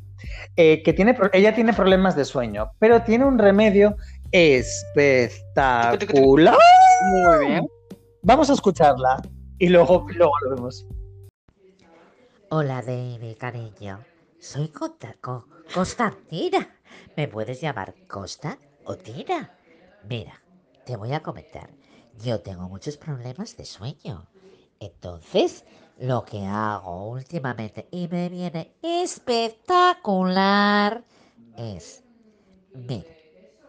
eh, que tiene, ella tiene problemas de sueño, pero tiene un remedio espectacular. Muy bien. Vamos a escucharla y luego, luego lo vemos. Hola, David, cariño. Soy Conta- Co- Constantina. ¿Me puedes llamar Costa o Tina? Mira, te voy a comentar. Yo tengo muchos problemas de sueño. Entonces, lo que hago últimamente y me viene espectacular es, mira,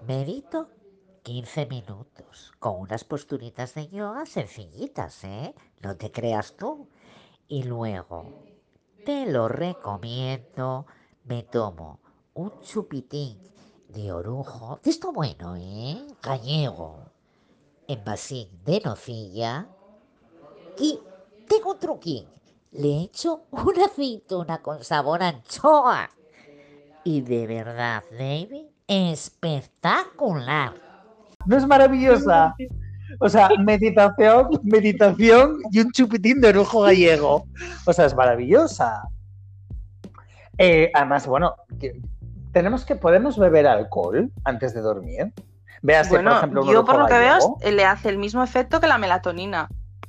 medito 15 minutos con unas posturitas de yoga sencillitas, ¿eh? No te creas tú. Y luego, te lo recomiendo, me tomo un chupitín de orujo, de esto bueno, ¿eh? Gallego, en vasín de nocilla. Y tengo un truquín, le echo una aceituna con sabor a anchoa. Y de verdad, David, espectacular. ¿No es maravillosa? O sea, meditación, meditación y un chupitín de orujo gallego. O sea, es maravillosa. Eh, además, bueno, tenemos que, ¿podemos beber alcohol antes de dormir? Véase, Bueno, por ejemplo, un yo por lo que veo gallego. le hace el mismo efecto que la melatonina,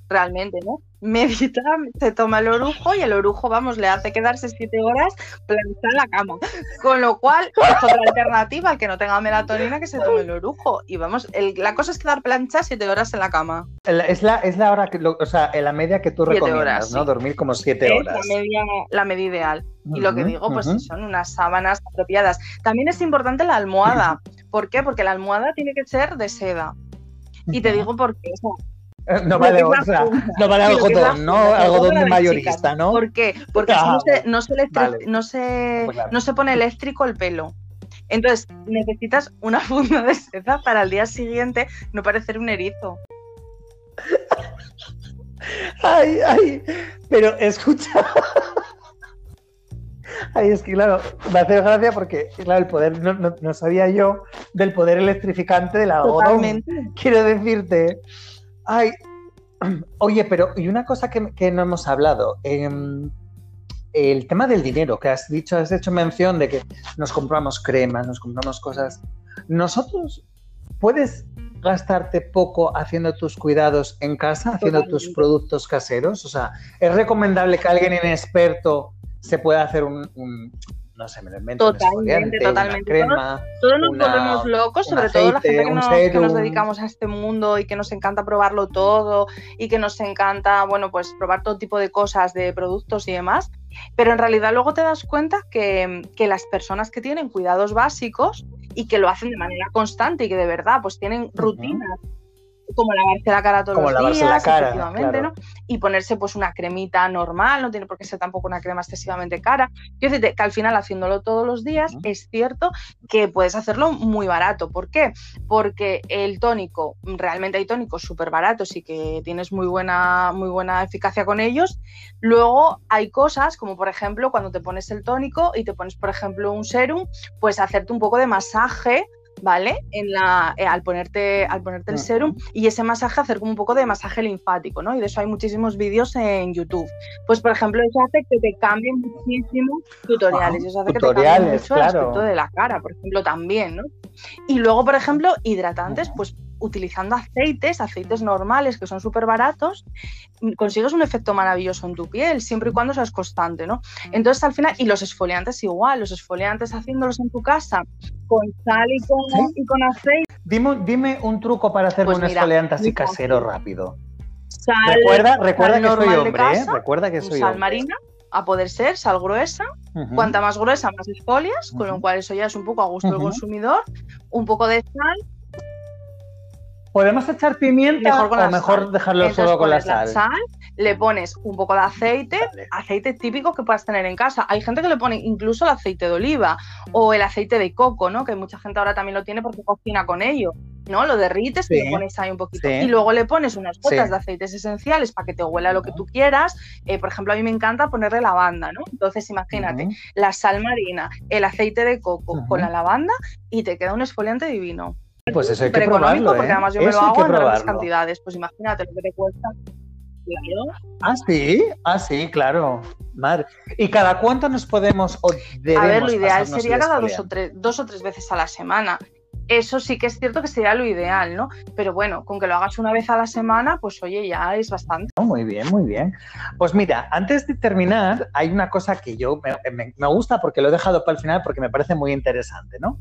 realmente, ¿no? Medita, se toma el orujo y el orujo, vamos, le hace quedarse siete horas planchada en la cama. Con lo cual, es otra alternativa al que no tenga melatonina que se tome el orujo. Y vamos, el- la cosa es quedar plancha siete horas en la cama. Es la, es la hora que, lo- o sea, la media que tú Siete recomiendas, horas, ¿no? sí. Dormir como siete Es horas. la media, la media ideal. Y lo que digo, pues ujú. son unas sábanas apropiadas. También es importante la almohada. (clears throat) ¿Por qué? Porque la almohada tiene que ser de seda. Y te digo por qué. O sea, Eh, (laughs) No vale, o sea, no vale algodón, ¿no? Algodón de mayorista. ¿no? ¿Por qué? Porque así no se, no se, electri- vale. no se, Pues claro. no se pone eléctrico el pelo. Entonces, necesitas una (laughs) funda de seda para el día siguiente no parecer un erizo. Ay, ay, pero escucha. Ay, es que claro, me hace gracia porque, claro, el poder, no, no- no sabía yo del poder electrificante del algodón. Totalmente. Quiero decirte. Ay, (clears throat) oye, pero, y una cosa que, que no hemos hablado. em, el tema del dinero, que has dicho, has hecho mención de que nos compramos cremas, nos compramos cosas. Nosotros, ¿puedes gastarte poco haciendo tus cuidados en casa, haciendo tus productos caseros? O sea, ¿es recomendable que alguien inexperto se pueda hacer un, un- no sé, me lo invento, Totalmente, totalmente. crema? Todos nos una- volvemos locos, sobre todo la gente que nos, que nos dedicamos a este mundo y que nos encanta probarlo todo y que nos encanta, bueno, pues probar todo tipo de cosas, de productos y demás. Pero en realidad luego te das cuenta que, que las personas que tienen cuidados básicos y que lo hacen de manera constante y que de verdad pues tienen rutinas como lavarse la cara todos Como los lavarse la días, cara, efectivamente, claro. ¿no? Y ponerse pues una cremita normal, no tiene por qué ser tampoco una crema excesivamente cara. Quiero decirte que al final haciéndolo todos los días es cierto que puedes hacerlo muy barato. ¿Por qué? Porque el tónico, realmente hay tónicos súper baratos y que tienes muy buena, muy buena eficacia con ellos. Luego hay cosas como por ejemplo cuando te pones el tónico y te pones por ejemplo un serum, pues hacerte un poco de masaje. ¿Vale? En la, eh, al, ponerte, al ponerte el Ujú. serum y ese masaje hacer como un poco de masaje linfático, ¿no? Y de eso hay muchísimos vídeos en YouTube. Pues, por ejemplo, eso hace que te cambien muchísimo tutoriales. Ah, eso hace que te cambie tutoriales, mucho el claro. aspecto de la cara, por ejemplo, también, ¿no? Y luego, por ejemplo, hidratantes, pues utilizando aceites, aceites normales que son súper baratos, mm, consigues un efecto maravilloso en tu piel, siempre y cuando seas constante, ¿no? Entonces, al final, y los esfoliantes igual, los esfoliantes haciéndolos en tu casa con sal y con, ¿Sí? y con aceite, Dime, dime un truco para hacer Pues un mira, esfoliante así casero rápido. sal, Recuerda, recuerda sal que soy hombre, ¿eh? Recuerda que soy sal hombre. marina, a poder ser, sal gruesa, Ujú. Cuanta más gruesa, más esfolias, con lo cual eso ya es un poco a gusto del consumidor. Un poco de sal, ¿Podemos echar pimienta mejor con o la mejor sal. dejarlo Entonces solo con la sal? le pones un poco de aceite, Vale. aceite típico que puedas tener en casa. Hay gente que le pone incluso el aceite de oliva o el aceite de coco, ¿no? Que mucha gente ahora también lo tiene porque cocina con ello, ¿no? Lo derrites y le pones ahí un poquito. Sí. Y luego le pones unas gotas Sí. de aceites esenciales para que te huela lo que tú quieras. Eh, por ejemplo, a mí me encanta ponerle lavanda, ¿no? Entonces, imagínate, la sal marina, el aceite de coco con la lavanda y te queda un exfoliante divino. Pues eso hay que probarlo, porque ¿eh? además yo me Eso lo hago en grandes cantidades. Pues imagínate lo que te cuesta. Ah, sí, ah, sí, claro. Madre. ¿Y cada cuánto nos podemos o A ver, lo ideal sería cada dos o, tres, dos o tres veces a la semana. Eso sí que es cierto que sería lo ideal, ¿no? Pero bueno, con que lo hagas una vez a la semana, pues oye, ya es bastante. Oh, muy bien, muy bien. Pues mira, antes de terminar, hay una cosa que yo me, me- me gusta porque lo he dejado para el final porque me parece muy interesante, ¿no?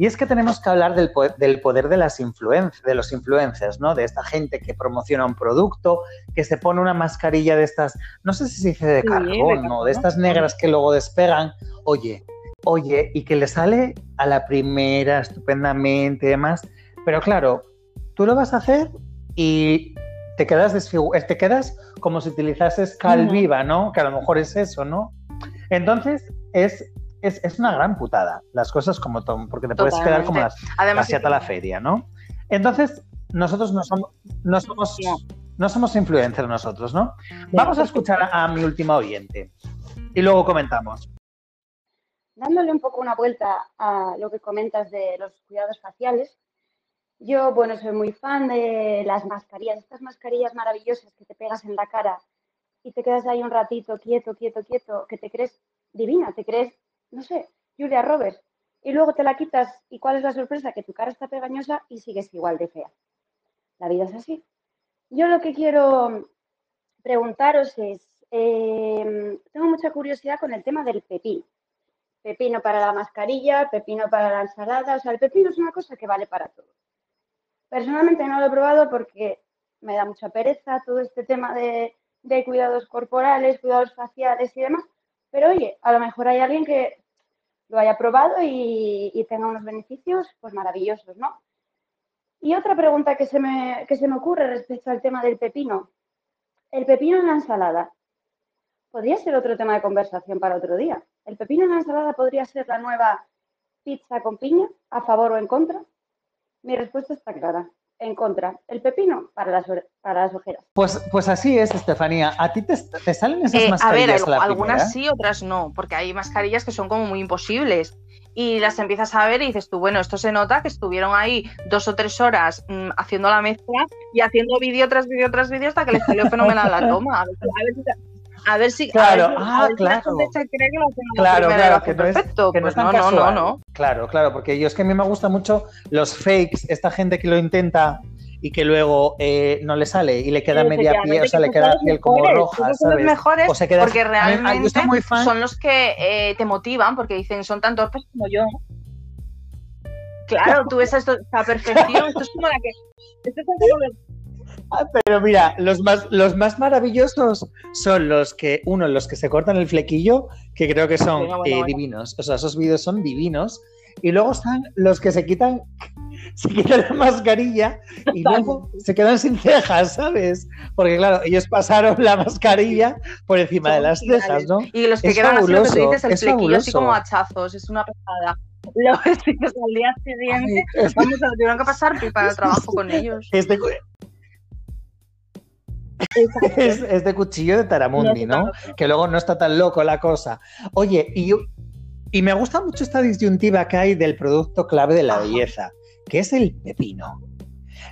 Y es que tenemos que hablar del, po- del poder de las influencias, de los influencers, ¿no? De esta gente que promociona un producto, que se pone una mascarilla de estas, no sé si se dice de Sí, de carbón o carbono. de estas negras que luego despegan. Oye, oye, y que le sale a la primera estupendamente y demás. Pero claro, tú lo vas a hacer y te quedas desfigu- te quedas como si utilizases cal viva, ¿no? Que a lo mejor es eso, ¿no? Entonces, es, es, es una gran putada, las cosas como son, porque te puedes quedar como las, Además, la feria, ¿no? Entonces, nosotros no somos, no somos, No. no somos influencers nosotros, ¿no? Vamos a escuchar a, a mi última oyente y luego comentamos. dándole un poco una vuelta a lo que comentas de los cuidados faciales, yo, bueno, soy muy fan de las mascarillas, estas mascarillas maravillosas que te pegas en la cara y te quedas ahí un ratito quieto, quieto, quieto, que te crees divina, te crees, no sé, Julia Roberts, y luego te la quitas y cuál es la sorpresa, que tu cara está pegañosa y sigues igual de fea. La vida es así. Yo lo que quiero preguntaros es, eh, tengo mucha curiosidad con el tema del pepino pepino para la mascarilla, pepino para la ensalada. O sea, el pepino es una cosa que vale para todo. Personalmente no lo he probado porque me da mucha pereza todo este tema de, de cuidados corporales, cuidados faciales y demás. Pero oye, a lo mejor hay alguien que lo haya probado y, tenga unos beneficios pues maravillosos, ¿no? Y otra pregunta que se, me, que se me ocurre respecto al tema del pepino. El pepino en la ensalada. Podría ser otro tema de conversación para otro día. El pepino en la ensalada podría ser la nueva pizza con piña, a favor o en contra. Mi respuesta está clara. En contra. El pepino para las, para las ojeras. Pues, pues así es, Estefanía. ¿A ti te, te salen esas Eh, a ver, mascarillas al- a la algunas primera? sí, otras no, porque hay mascarillas que son como muy imposibles. Y las empiezas a ver y dices tú, bueno, esto se nota que estuvieron ahí dos o tres horas mm, haciendo la mezcla y haciendo vídeo tras vídeo tras vídeo hasta que les salió (laughs) fenomenal la toma. A ver, a ver si- a ver si, a Claro, ver ah, a ver si la claro. cree que lo a Claro, claro, que no es- perfecto. que no Pues es tan no, no, no. Claro, claro, porque yo es que a mí me gusta mucho los fakes, esta gente que lo intenta y que luego eh, no le sale y le queda media piel, o sea, le queda la piel como roja, Esos son los ¿sabes? mejores O se queda- porque a a- realmente soy muy fan- son los que eh, te motivan porque dicen son tan torpes como yo. Claro, tú ves esto, esta (laughs) perfección, esto es como la que... Esto es como Pero mira, los más, los más maravillosos son los que, uno, los que se cortan el flequillo, que creo que son Bueno, bueno, eh, bueno. divinos. O sea, esos vídeos son divinos. Y luego están los que se quitan, (laughs) se quitan la mascarilla y luego se quedan sin cejas, ¿sabes? Porque claro, ellos pasaron la mascarilla por encima de las cejas. ¿no? Y los que Es quedan así, lo que fabuloso, dices, el flequillo así fabuloso. como hachazos, es una pesada. Sí que al día siguiente, (laughs) vamos, tuvieron que pasar pipa al trabajo con ellos. Este, es, es de cuchillo de Taramundi, ¿no? Que luego no está tan loco la cosa. Oye, y, me gusta mucho esta disyuntiva que hay del producto clave de la Ajá. belleza, que es el pepino.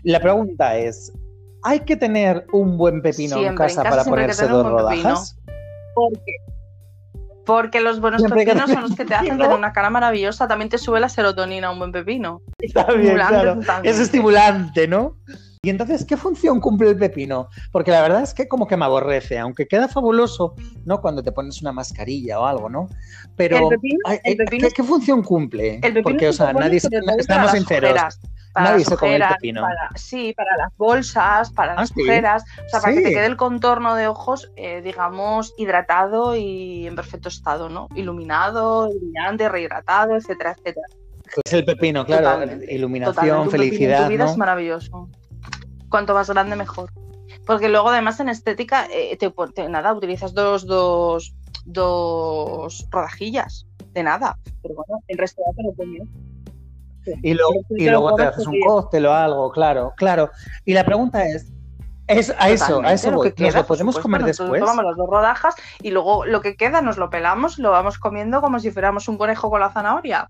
La pregunta es, ¿hay que tener un buen pepino en Siempre, en casa casa para ponerse dos buen pepino. rodajas? Porque, los buenos Siempre hay que pepinos son los que te hacen tener una cara maravillosa. También te sube la serotonina un buen pepino. Está bien, claro. Es estimulante, ¿no? Y entonces, ¿qué función cumple el pepino? Porque la verdad es que como que me aborrece, aunque queda fabuloso, ¿no? Cuando te pones una mascarilla o algo, ¿no? Pero, pepino- ay, eh, pepino ¿qué, qué función cumple? El pepino Porque, o es sea, nadie, para estamos sinceros, ojeras, para nadie se come el pepino. para- sí, para las bolsas, para Ah, las ¿sí? ojeras, o sea, para que te quede el contorno de ojos, eh, digamos, hidratado y en perfecto estado, ¿no? Iluminado, brillante, rehidratado, etcétera, etcétera. Es el pepino, claro, Totalmente, iluminación, Totalmente, felicidad, tu vida ¿no? es maravilloso. Cuanto más grande, mejor. Porque luego, además, en estética, eh, te, nada, utilizas dos, dos, dos rodajillas. De nada. Pero bueno, el resto ya te lo. Y Pero tú y te luego te haces un porque- cóctel o algo, claro, claro. Y la pregunta es, es a eso, a eso lo que ¿Nos queda, lo podemos supuesto, comer nosotros después? Tomamos las dos rodajas y luego lo que queda nos lo pelamos, lo vamos comiendo como si fuéramos un conejo con la zanahoria.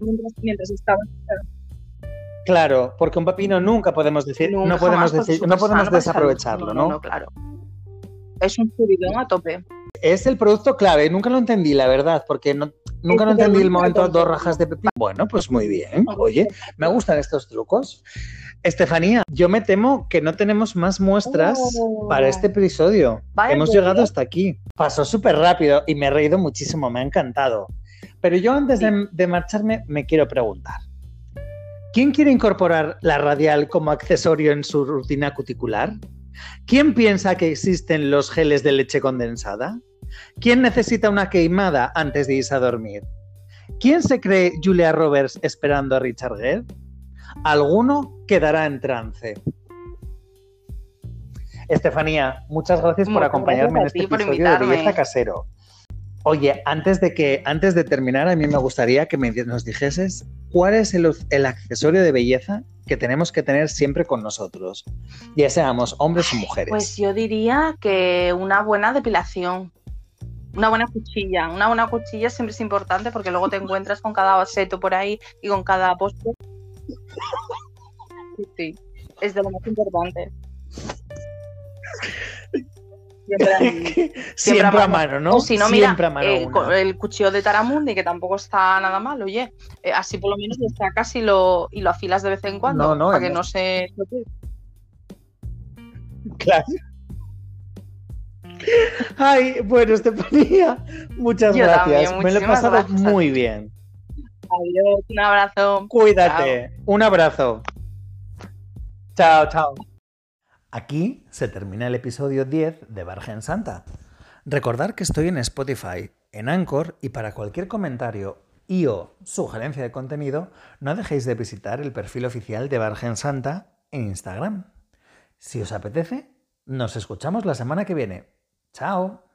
Mientras, mientras estamos. Claro, porque un pepino nunca podemos decir, Nunca, no podemos decir, no podemos desaprovecharlo, No, ¿no? no, claro. Es un subidón a tope. Es el producto clave, nunca lo entendí, la verdad, porque no, nunca lo entendí el momento dos rajas de pepino. Bueno, pues muy bien. Oye, me gustan estos trucos. Estefanía, yo me temo que no tenemos más muestras Oh. para este episodio. Vaya Hemos por llegado hasta aquí. Pasó súper rápido y me he reído muchísimo, me ha encantado. Pero yo antes de, de marcharme me quiero preguntar. ¿Quién quiere incorporar la radial como accesorio en su rutina cuticular? ¿Quién piensa que existen los geles de leche condensada? ¿Quién necesita una queimada antes de irse a dormir? ¿Quién se cree Julia Roberts esperando a Richard Gere? Alguno quedará en trance. Estefanía, muchas gracias por acompañarme gracias en este episodio de. Belleza Casero. Oye, antes de que antes de terminar, a mí me gustaría que me, nos dijeses cuál es el, el accesorio de belleza que tenemos que tener siempre con nosotros, ya seamos hombres o mujeres. Pues yo diría que una buena depilación. Una buena cuchilla. Una buena cuchilla siempre es importante porque luego te (laughs) encuentras con cada seto por ahí y con cada postre. (laughs) Sí, sí. Es de lo más importante. (laughs) (laughs) Siempre a mí. siempre, a mano, ¿no? O si no, mira, a mano eh, el cuchillo de Taramundi, que tampoco está nada mal, oye. Eh, así por lo menos lo sacas y lo, y lo afilas de vez en cuando. No, no, para que no se. Claro. Ay, bueno, Estefanía, muchas Yo gracias. también, Me lo he pasado gracias muy bien. Adiós, un abrazo. Cuídate. Un abrazo. Chao, chao. Aquí se termina el episodio 10 de Bargen Santa. Recordar que estoy en Spotify, en Anchor y para cualquier comentario y o sugerencia de contenido, no dejéis de visitar el perfil oficial de Bargen Santa en Instagram. Si os apetece, nos escuchamos la semana que viene. Chao.